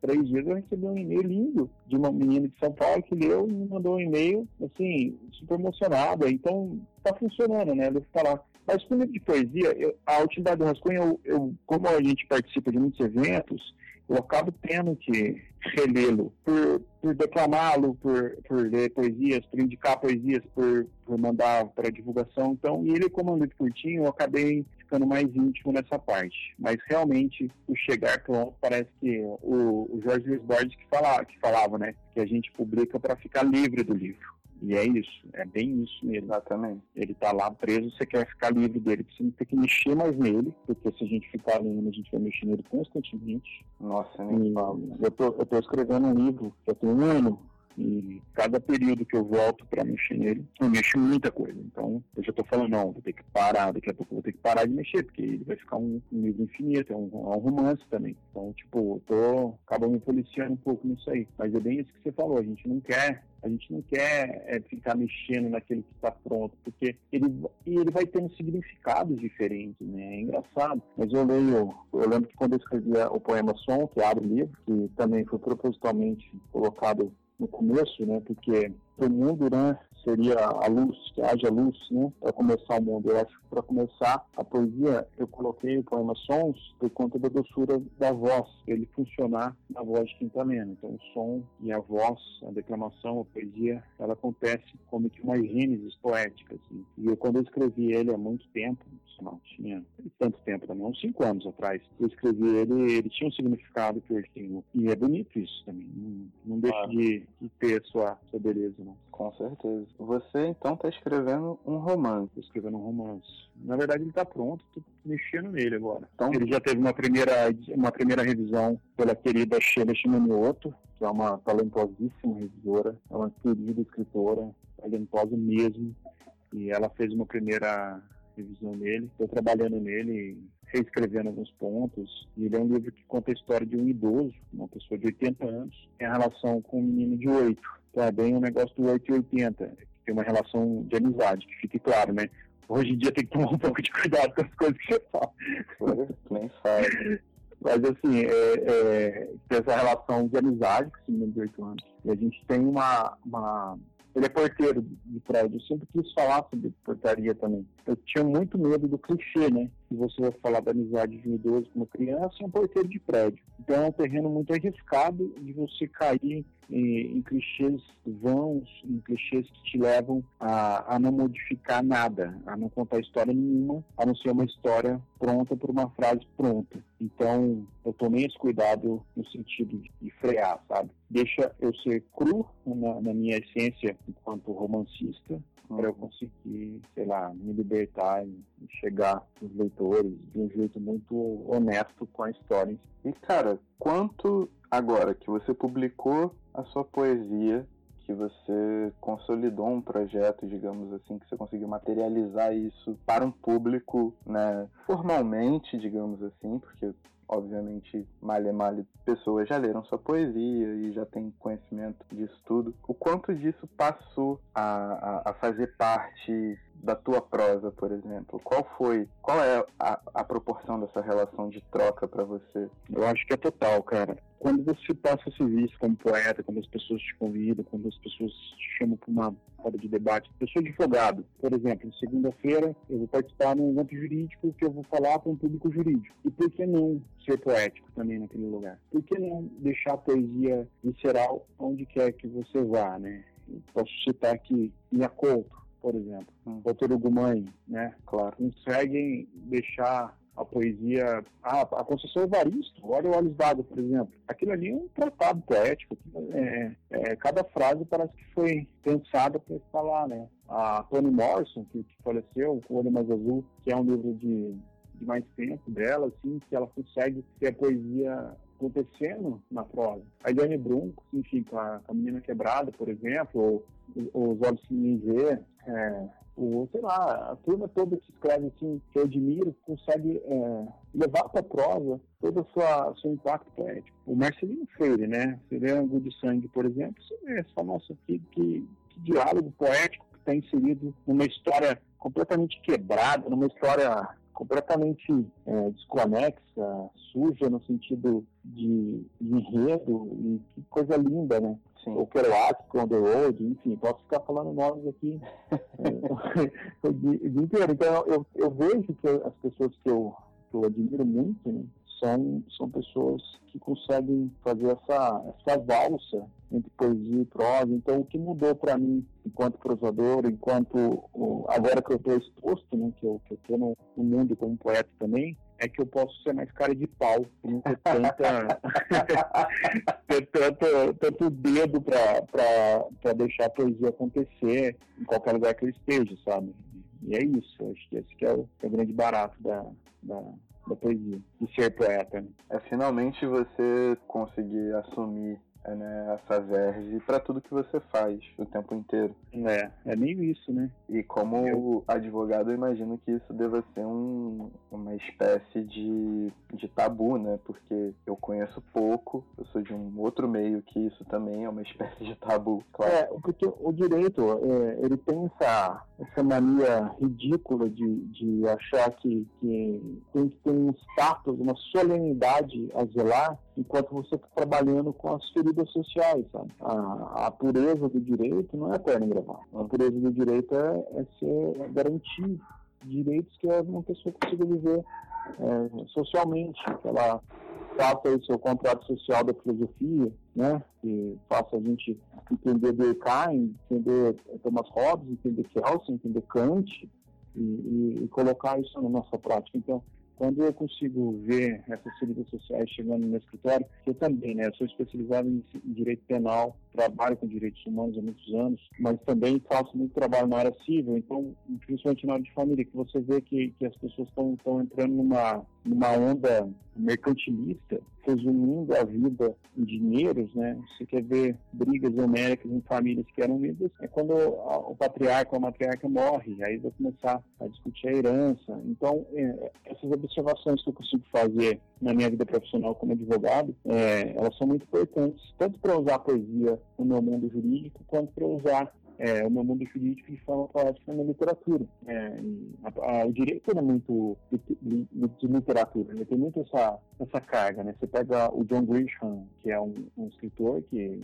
três dias eu recebi um e-mail lindo de uma menina de São Paulo que leu e me mandou um e-mail, assim, super emocionada. Então, tá funcionando, né? Devo falar. Mas com livro de poesia, eu, a Utilidade do Rascunho, eu, eu, como a gente participa de muitos eventos, eu acabo tendo que relê-lo por, por declamá-lo, por, por ler poesias, por indicar poesias, por, por mandar para divulgação. Então, e ele, como é um livro curtinho, eu acabei ficando mais íntimo nessa parte. Mas realmente, o chegar pronto, parece que o, o Jorge Luiz Borges que falava, que falava, né? Que a gente publica para ficar livre do livro. E é isso, é bem isso mesmo. Exatamente. Ele tá lá preso, você quer ficar livre dele, você não tem que mexer mais nele, porque se a gente ficar lendo, a gente vai mexer nele constantemente. Nossa, nem Eu tô, eu tô escrevendo um livro, eu tenho um ano, e cada período que eu volto para mexer nele, eu mexo muita coisa. Então, eu já estou falando, não, vou ter que parar, daqui a pouco vou ter que parar de mexer, porque ele vai ficar um, um livro infinito, é um, é um, romance também. Então, tipo, eu tô, acabo me policiando um pouco nisso aí. Mas é bem isso que você falou, a gente não quer a gente não quer é, ficar mexendo naquele que está pronto, porque ele, ele vai tendo significados diferentes, né? É engraçado. Mas eu leio, eu lembro que quando eu escrevia o poema Som, que abre o livro, que também foi propositalmente colocado no começo, né? Porque o mundo, né? Seria a luz, que haja luz, né? Para começar o mundo. Eu acho que para começar a poesia, eu coloquei o poema Sons por conta da doçura da voz, ele funcionar na voz de está lendo. Então, o som e a voz, a declamação, a poesia, ela acontece como que uma gênesis poética. Assim. E eu, quando eu escrevi ele há muito tempo, não tinha tanto tempo também, uns cinco anos atrás, eu escrevi ele, ele tinha um significado que eu tenho. E é bonito isso também. Não, não deixa de, de, ter sua, sua beleza, não. Com certeza. Você então está escrevendo um romance. Escrevendo um romance. Na verdade, ele está pronto, estou mexendo nele agora. Então, ele já teve uma primeira, uma primeira revisão pela querida Sheila Shimanioto, que é uma talentosíssima revisora, é uma querida escritora, talentosa mesmo. E ela fez uma primeira revisão nele. Estou trabalhando nele, reescrevendo alguns pontos. Ele é um livro que conta a história de um idoso, uma pessoa de 80 anos, em relação com um menino de 8. Bem o um negócio do 8 e 80, que tem uma relação de amizade, que fique claro, né? Hoje em dia tem que tomar um pouco de cuidado com as coisas que você fala. Nem fala. Mas assim, é, é, tem essa relação de amizade com esse menino de 8 anos. E a gente tem uma, uma ele é porteiro de prédio. Eu sempre quis falar sobre portaria também. Eu tinha muito medo do clichê, né? Você vai falar da amizade de um idoso com uma criança, é um porteiro de prédio. Então é um terreno muito arriscado de você cair em, em clichês vãos, em clichês que te levam a, a não modificar nada, a não contar história nenhuma, a não ser uma história pronta por uma frase pronta. Então, eu tomei esse cuidado no sentido de frear, sabe? Deixa eu ser cru na, na minha essência enquanto romancista, para eu conseguir, sei lá, me libertar e chegar nos leitores de um jeito muito honesto com a história. E cara, quanto agora que você publicou a sua poesia, que você consolidou um projeto, digamos assim, que você conseguiu materializar isso para um público, né, formalmente, digamos assim, porque obviamente, malha malha, pessoas já leram sua poesia e já têm conhecimento disso tudo. O quanto disso passou a, a, a fazer parte da tua prosa, por exemplo? Qual foi, qual é a, a proporção dessa relação de troca para você? Eu acho que é total, cara. Quando você passa a ser visto como poeta, quando as pessoas te convidam, quando as pessoas te chamam para uma roda de debate, eu sou advogado, por exemplo, segunda-feira eu vou participar num evento jurídico que eu vou falar para um público jurídico. E por que não ser poético também naquele lugar? Por que não deixar a poesia visceral onde quer que você vá, né? posso citar aqui Couto, por exemplo, hum. Doutor Hugo Mãe, né? Claro. Conseguem deixar a poesia. Ah, a Conceição Evaristo, olha o Olhos d'Água, por exemplo. Aquilo ali é um tratado poético. É, é, cada frase parece que foi pensada para falar, né? A Toni Morrison, que, que faleceu, O Olho Mais Azul, que é um livro de, de mais tempo dela, assim, que ela consegue ter a poesia acontecendo na prosa. A Eliane Brunco, enfim, com a, a Menina Quebrada, por exemplo, ou Os Olhos Me Vê, é, o, sei lá, a turma toda que escreve assim, que eu admiro, consegue é, levar para a prosa todo o seu impacto poético. O Marcelino Freire, né? Você vê Angu de Sangue, por exemplo, você vê, você nossa, que, que diálogo poético que está inserido numa história completamente quebrada, numa história completamente é, desconexa, suja no sentido de, de, enredo, e que coisa linda, né? Sim. O Kerouac, On The Road, enfim, posso ficar falando nomes aqui é, o, dia, inteiro. Então, eu, eu vejo que as pessoas que eu, que eu admiro muito, né, são, são pessoas que conseguem fazer essa, essa valsa entre poesia e prosa. Então, o que mudou para mim, enquanto prosador, enquanto agora que eu estou exposto, né, que eu estou no, no mundo como poeta também, é que eu posso ser mais cara de pau, não ter tanta ter tanto, tanto dedo para deixar a poesia acontecer em qualquer lugar que eu esteja, sabe? E é isso, acho que esse que é o, é o grande barato da, da, da poesia, de ser poeta. Né? É finalmente você conseguir assumir é, né, essa verve para tudo que você faz o tempo inteiro. É, é meio isso, né? E como eu... advogado, eu imagino que isso deva ser um, uma espécie de, de tabu, né? Porque eu conheço pouco, eu sou de um outro meio que isso também é uma espécie de tabu, claro. É, porque o direito, é, ele tem essa, essa mania ridícula de, de achar que, que tem que ter um status, uma solenidade a zelar, enquanto você está trabalhando com as feridas sociais, sabe? A, a, pureza do direito não é perna gravar. A pureza do direito é, é ser garantir direitos que uma pessoa consiga viver é, socialmente, que ela faça o seu contrato social da filosofia, né? Que faça a gente entender Durkheim, entender Thomas Hobbes, entender Kelsen, entender Kant e, e, e colocar isso na nossa prática. Então, quando eu consigo ver essas feridas sociais chegando no meu escritório, eu também, né, sou especializado em, direito penal, trabalho com direitos humanos há muitos anos, mas também faço muito trabalho na área civil, então, principalmente na área de família, que você vê que, que as pessoas estão entrando numa, numa onda mercantilista, resumindo a vida em dinheiros, né? Você quer ver brigas homéricas em famílias que eram unidas, é quando o patriarca ou a matriarca morre, aí vai começar a discutir a herança. Então, é, essas observações que eu consigo fazer na minha vida profissional como advogado, é, elas são muito importantes, tanto para usar a poesia no meu mundo jurídico, quanto para usar é, o meu mundo jurídico de forma poética na literatura. É, a, a, o direito é muito de, de, de, literatura, ele tem muito essa, essa carga. Né? Você pega o John Grisham, que é um, um escritor que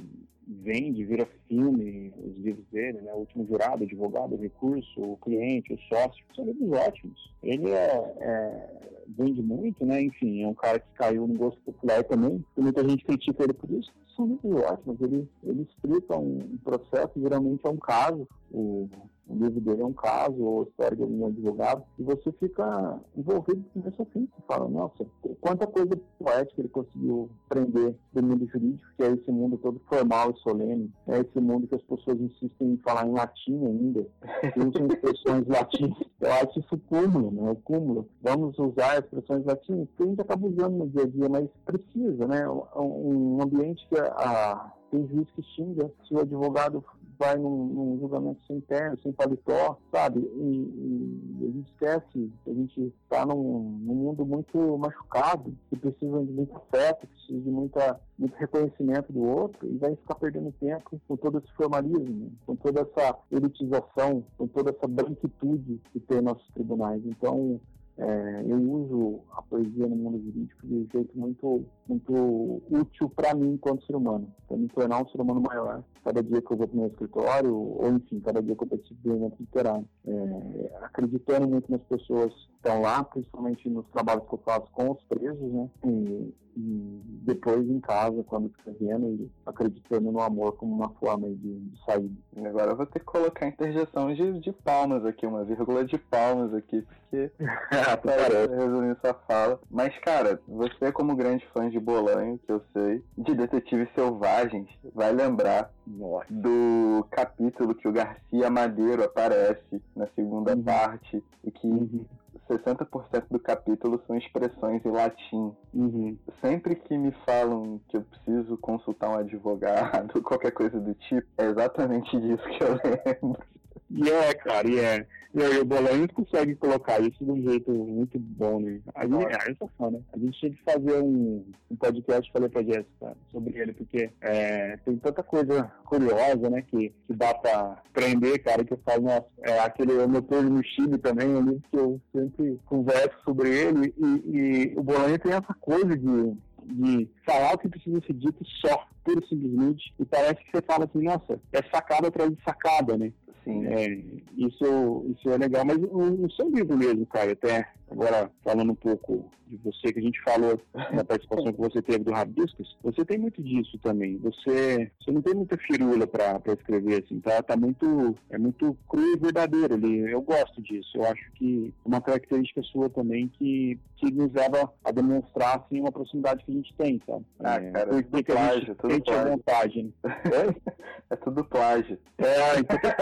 vende, vira filme, os livros dele, né? O Último Jurado, Advogado, o Recurso, o Cliente, o Sócio, são livros ótimos. Ele é, é, vende muito, né? Enfim, é um cara que caiu no gosto popular também, e muita gente critica ele por isso. São livros ótimos, ele, ele explica um processo, geralmente é um caso, o o livro dele é um caso, ou a história de algum advogado, e você fica envolvido com isso fim. Você fala, nossa, quanta coisa poética ele conseguiu aprender do mundo jurídico, que é esse mundo todo formal e solene, é esse mundo que as pessoas insistem em falar em latim ainda, que usam expressões latinas. Eu acho isso cúmulo, né? O cúmulo. Vamos usar expressões latinas, que a gente acaba usando no dia a dia, mas precisa, né? Um ambiente que a, tem juiz que xinga se o advogado vai num, num julgamento sem terno, sem paletó, sabe? E, e, a gente esquece que a gente está num, num, mundo muito machucado, que precisa de muito afeto, precisa de muita, muito reconhecimento do outro, e vai ficar perdendo tempo com todo esse formalismo, com toda essa elitização, com toda essa branquitude que tem nossos tribunais. Então, é, eu uso a poesia no mundo jurídico de um jeito muito, muito útil para mim enquanto ser humano, para me tornar um ser humano maior. Cada dia que eu vou para o meu escritório, ou enfim, cada dia que eu participo do evento literário. É, acreditando muito nas pessoas que estão lá, principalmente nos trabalhos que eu faço com os presos, né? E, e depois em casa, quando escrevendo e acreditando no amor como uma forma de, de sair. Agora eu vou ter que colocar interjeção de, de palmas aqui, uma vírgula de palmas aqui, porque para resumir sua fala. Mas, cara, você como grande fã de Bolanho, que eu sei, de Detetives Selvagens, vai lembrar Nossa. do capítulo que o Garcia Madeiro aparece na segunda uhum. parte e que uhum. 60% do capítulo são expressões em latim. Uhum. Sempre que me falam que eu preciso consultar um advogado, qualquer coisa do tipo, é exatamente disso que eu lembro. E é, cara, e é. E aí, o Bolanhos consegue colocar isso de um jeito muito bom, né? A gente, é, né? A gente tinha que fazer um, um podcast, falei pra Jéssica, sobre ele, porque é, tem tanta coisa curiosa, né, que, que dá pra aprender, cara, que eu falo, nossa, é aquele turno no Chile também, um livro que eu sempre converso sobre ele, e, e o Bolanho tem essa coisa de de falar o que precisa ser dito só, pura e simplesmente, e parece que você fala assim, nossa, é sacada atrás de sacada, né? Sim. É, isso, isso é legal, mas no seu livro mesmo, Caio, até agora falando um pouco de você, que a gente falou na participação que você teve do Rabiscos, você tem muito disso também. Você, você não tem muita firula para escrever, assim, tá? Tá muito, é muito cru e verdadeiro ali. Eu gosto disso. Eu acho que é uma característica sua também que, que nos leva a demonstrar, assim, uma proximidade que a gente tem, sabe? Ah, é, cara, é tudo plágio, tudo plágio. vontade, né? é? é tudo plágio. É, então tá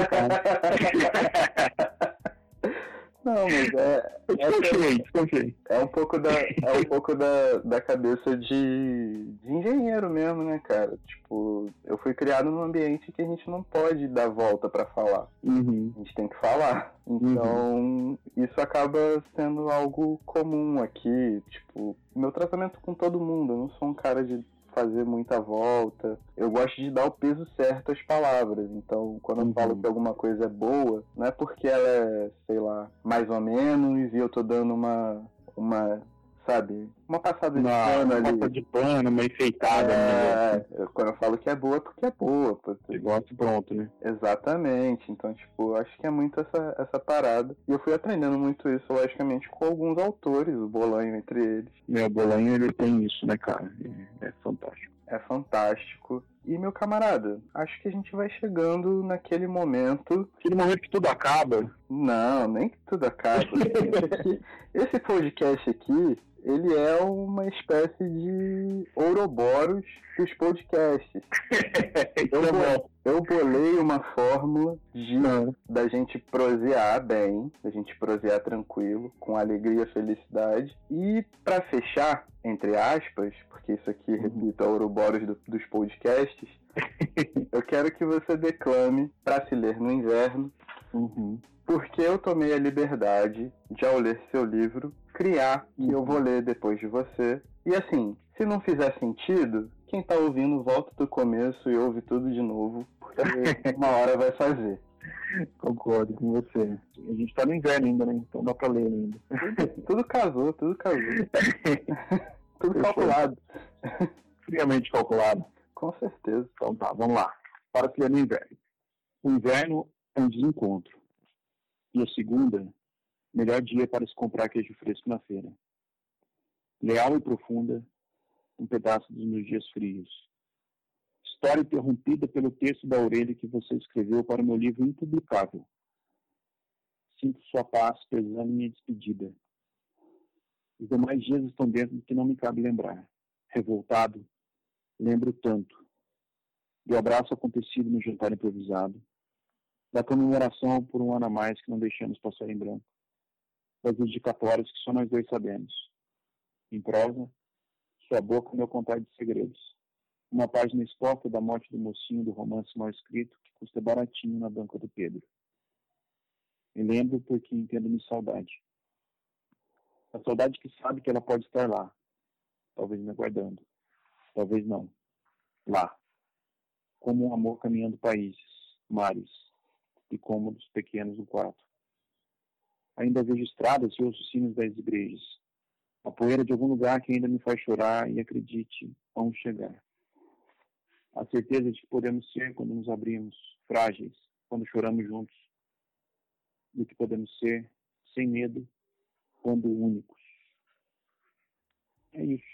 Não, mas é. É, é um pouco da, é um pouco da, da cabeça de, de engenheiro mesmo, né, cara? Tipo, eu fui criado num ambiente que a gente não pode dar volta para falar. Uhum. A gente tem que falar. Então, uhum. isso acaba sendo algo comum aqui. Tipo, meu tratamento com todo mundo. Eu não sou um cara de fazer muita volta. Eu gosto de dar o peso certo às palavras. Então, quando eu falo uhum. que alguma coisa é boa, não é porque ela é, sei lá, mais ou menos e eu tô dando uma, uma sabe? Uma passada de pano ali. Uma de pano, uma enfeitada. É, né? quando eu falo que é boa, é porque é boa. Porque... Igual pronto, né? Exatamente. Então, tipo, acho que é muito essa, essa parada. E eu fui aprendendo muito isso, logicamente, com alguns autores, o Bolanho entre eles. É, o Bolanho, ele tem isso, né, cara? É, é fantástico. É fantástico. E, meu camarada, acho que a gente vai chegando naquele momento. Aquele momento que tudo acaba? Não, nem que tudo acaba. esse podcast aqui, ele é uma espécie de Ouroboros dos podcasts. eu, é eu bolei uma fórmula de da gente prosear bem, da gente prosear tranquilo, com alegria e felicidade. E para fechar, entre aspas, porque isso aqui, uhum. repito, é Ouroboros do, dos podcasts, eu quero que você declame para se ler no inverno. Uhum. Porque eu tomei a liberdade de, ao ler seu livro, criar que eu vou ler depois de você. E assim, se não fizer sentido, quem tá ouvindo volta do começo e ouve tudo de novo, porque uma hora vai fazer. Concordo com você. A gente tá no inverno ainda, né? Então dá pra ler ainda. tudo casou, tudo casou. tudo calculado. Friamente calculado. Com certeza. Então tá, vamos lá. Para o no inverno. O inverno é um desencontro. E a segunda Melhor dia para se comprar queijo fresco na feira. Leal e profunda, um pedaço dos meus dias frios. História interrompida pelo texto da orelha que você escreveu para o meu livro impublicável. Sinto sua paz pesando minha despedida. Os demais dias estão dentro do que não me cabe lembrar. Revoltado, lembro tanto. Do abraço acontecido no jantar improvisado. Da comemoração por um ano a mais que não deixamos passar em branco das indicatórias que só nós dois sabemos. Em prosa, sua boca meu contar de segredos. uma página exposta da morte do mocinho do romance mal escrito que custa baratinho na banca do Pedro. Me lembro porque entendo-me saudade. A saudade que sabe que ela pode estar lá, talvez me aguardando, talvez não, lá, como um amor caminhando países, mares e cômodos pequenos do quarto. Ainda vejo estradas e ouço sinos das igrejas, a poeira de algum lugar que ainda me faz chorar e acredite, vamos chegar. A certeza de que podemos ser quando nos abrimos, frágeis, quando choramos juntos, do que podemos ser, sem medo, quando únicos. É isso.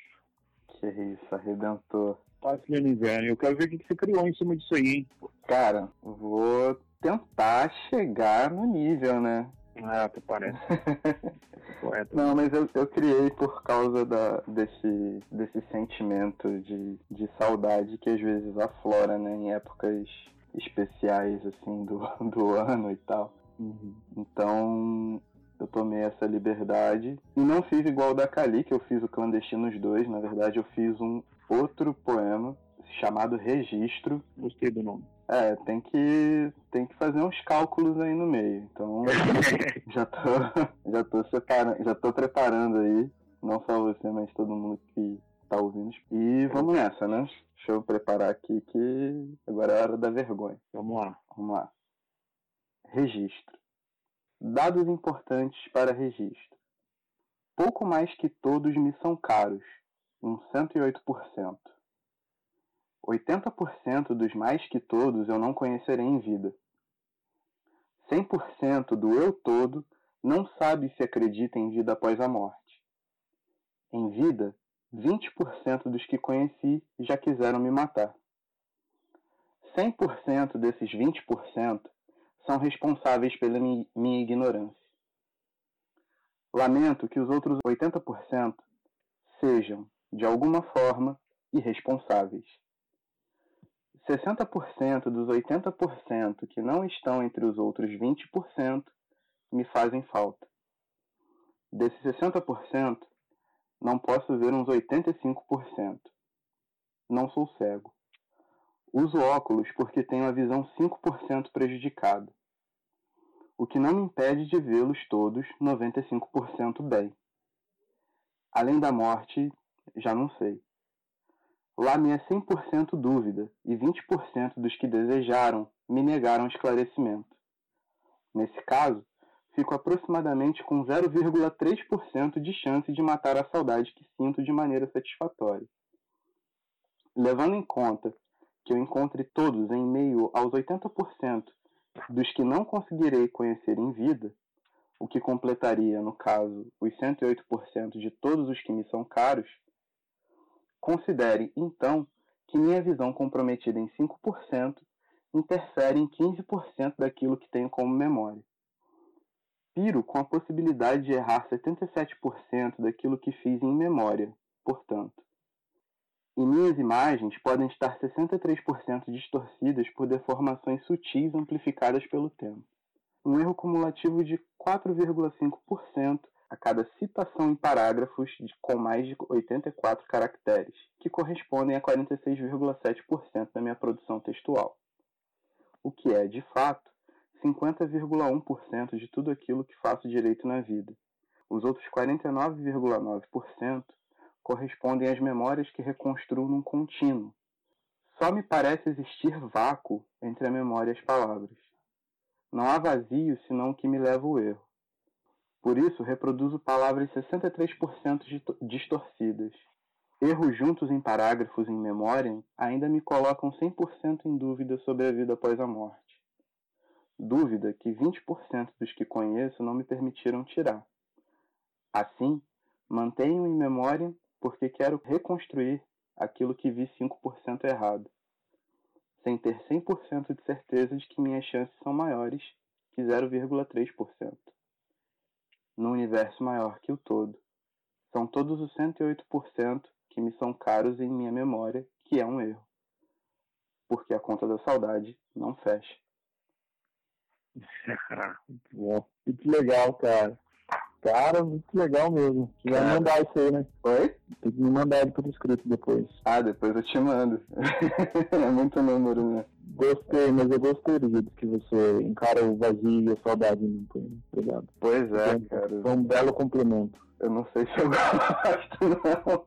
Que isso, Redentor. Passe no inverno. Eu quero ver o que você criou em cima disso aí, hein? Cara, vou tentar chegar no nível, né? Ah, até parece. Não, mas eu, eu criei por causa da, desse, desse sentimento de, de saudade que às vezes aflora, né? Em épocas especiais, assim, do, do ano e tal. Uhum. Então, eu tomei essa liberdade. E não fiz igual o da Kali, que eu fiz o Clandestinos 2. Na verdade, eu fiz um outro poema chamado Registro. Gostei do nome. É, tem que, tem que fazer uns cálculos aí no meio. Então, já tô, já tô separando, já tô preparando aí. Não só você, mas todo mundo que tá ouvindo. E vamos nessa, né? Deixa eu preparar aqui que agora é hora da vergonha. Vamos lá. Vamos lá. Registro. Dados importantes para registro. Pouco mais que todos me são caros, um 108%. 80% dos mais que todos eu não conhecerei em vida. 100% do eu todo não sabe se acredita em vida após a morte. Em vida, 20% dos que conheci já quiseram me matar. 100% desses 20% são responsáveis pela minha ignorância. Lamento que os outros 80% sejam, de alguma forma, irresponsáveis. 60% dos 80% que não estão entre os outros 20% me fazem falta. Desses 60%, não posso ver uns 85%. Não sou cego. Uso óculos porque tenho a visão 5% prejudicada, o que não me impede de vê-los todos 95% bem. Além da morte, já não sei. Lá me é 100% dúvida e 20% dos que desejaram me negaram esclarecimento. Nesse caso, fico aproximadamente com 0,3% de chance de matar a saudade que sinto de maneira satisfatória. Levando em conta que eu encontre todos em meio aos 80% dos que não conseguirei conhecer em vida, o que completaria, no caso, os 108% de todos os que me são caros, considere, então, que minha visão comprometida em 5% interfere em 15% daquilo que tenho como memória. Piro com a possibilidade de errar 77% daquilo que fiz em memória, portanto. E minhas imagens podem estar 63% distorcidas por deformações sutis amplificadas pelo tempo. Um erro cumulativo de 4,5% a cada citação em parágrafos de, com mais de 84 caracteres, que correspondem a 46,7% da minha produção textual. O que é, de fato, 50,1% de tudo aquilo que faço direito na vida. Os outros 49,9% correspondem às memórias que reconstruo num contínuo. Só me parece existir vácuo entre a memória e as palavras. Não há vazio senão o que me leva ao erro. Por isso, reproduzo palavras 63% distorcidas. Erros juntos em parágrafos em memória ainda me colocam 100% em dúvida sobre a vida após a morte. Dúvida que 20% dos que conheço não me permitiram tirar. Assim, mantenho em memória porque quero reconstruir aquilo que vi 5% errado, sem ter 100% de certeza de que minhas chances são maiores que 0,3%. No universo maior que o todo, são todos os 108% que me são caros em minha memória, que é um erro, porque a conta da saudade não fecha. Muito bom. Muito legal, cara. Cara, muito legal mesmo. Você vai mandar isso aí, né? Oi? Tem que me mandar ele por escrito depois. Ah, depois eu te mando. é muito número, né? Gostei, mas eu gostei do jeito que você encara o vazio e a saudade em mim. Obrigado. Pois é, Foi- cara. Foi um belo complemento. Eu não sei se eu gosto, não.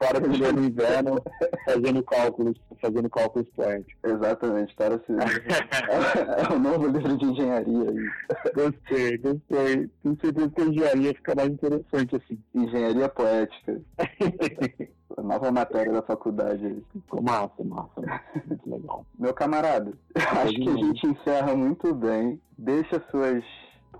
Para que no inverno fazendo cálculos, fazendo cálculos poéticos. Exatamente, para se... é o novo livro de engenharia aí. Gostei, gostei. Tenho certeza que a engenharia fica mais interessante assim. Engenharia poética. A nova matéria da faculdade massa, massa, massa. Muito legal. Meu camarada, acho que a gente encerra muito bem. Deixa suas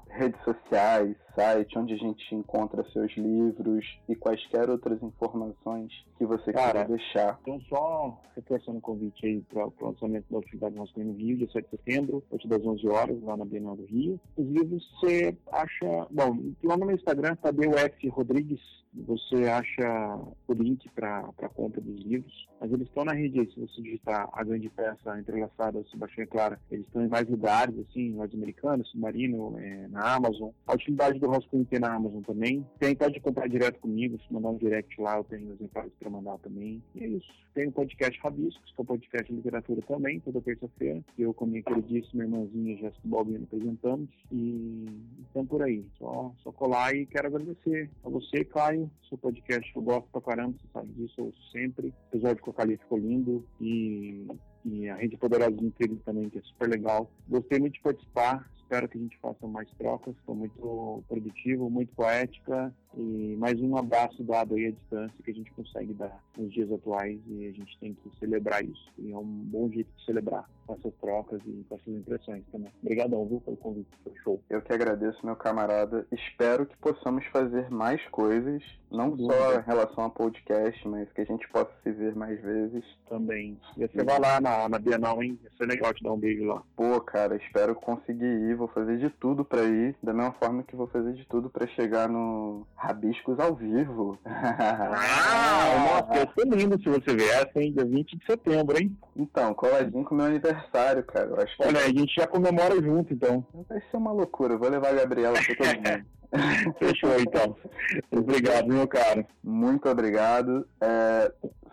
redes sociais, site, onde a gente encontra seus livros e quaisquer outras informações que você Cara, queira deixar. Então, só reforçando o convite aí para o lançamento da atividade masculina no Rio, dia 7 de setembro, a partir das 11 horas, lá na Bienal do Rio. Os livros você acha. Bom, lá no meu Instagram, Tadeu F. Rodrigues, você acha o link para a compra dos livros, mas eles estão na rede aí. Se você digitar a grande peça entrelaçada, Sebastião e Clara, eles estão em mais lugares, assim, norte-americano, submarino, é, na Amazon. A utilidade do Rascunho tem na Amazon também. Tem, pode comprar direto comigo, se mandar um direct lá, eu tenho exemplares para mandar também. E é isso. Tem o podcast Rabiscos, que é um podcast de literatura também, toda terça-feira. Eu, com a minha queridíssima irmãzinha Jéssica Balbino, apresentamos. E então por aí. Só, só colar e quero agradecer a você, Caio. Seu podcast eu gosto pra caramba, você sabe disso, eu sempre. O episódio com a Cali ficou lindo. E, e a Rede Poderosa de Intriga também, que é super legal. Gostei muito de participar. Espero que a gente faça mais trocas. Foi muito produtivo, muito poética. E mais um abraço dado aí à distância que a gente consegue dar nos dias atuais e a gente tem que celebrar isso. E é um bom jeito de celebrar com essas trocas e com essas impressões também. Obrigadão, viu, pelo convite. Foi show. Eu que agradeço, meu camarada. Espero que possamos fazer mais coisas, não Sem só em relação a podcast, mas que a gente possa se ver mais vezes. Também. E você vai lá na, na Bienal, hein? Vai ser legal te dar um beijo lá. Pô, cara, espero conseguir ir. Vou fazer de tudo pra ir, da mesma forma que vou fazer de tudo pra chegar no Rabiscos ao vivo. Ah, nossa, ia ser lindo se você viesse, hein? Dia 20 de setembro, hein? Então, coladinho com o meu aniversário, cara. Eu acho que Olha, a gente já comemora junto, então. vai ser uma loucura. Eu vou levar a Gabriela pra todo mundo. Fechou, então. Obrigado, meu caro. Muito obrigado. É,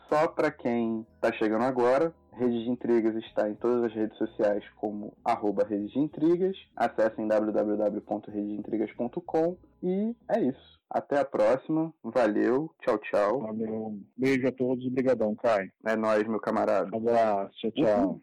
só para quem está chegando agora, Rede de Intrigas está em todas as redes sociais como arroba Rede de Intrigas. Acessem www.redeintrigas.com e é isso. Até a próxima. Valeu. Tchau, tchau. Valeu. Beijo a todos e brigadão, Caio. É nóis, meu camarada. Abraço. Tchau, tchau.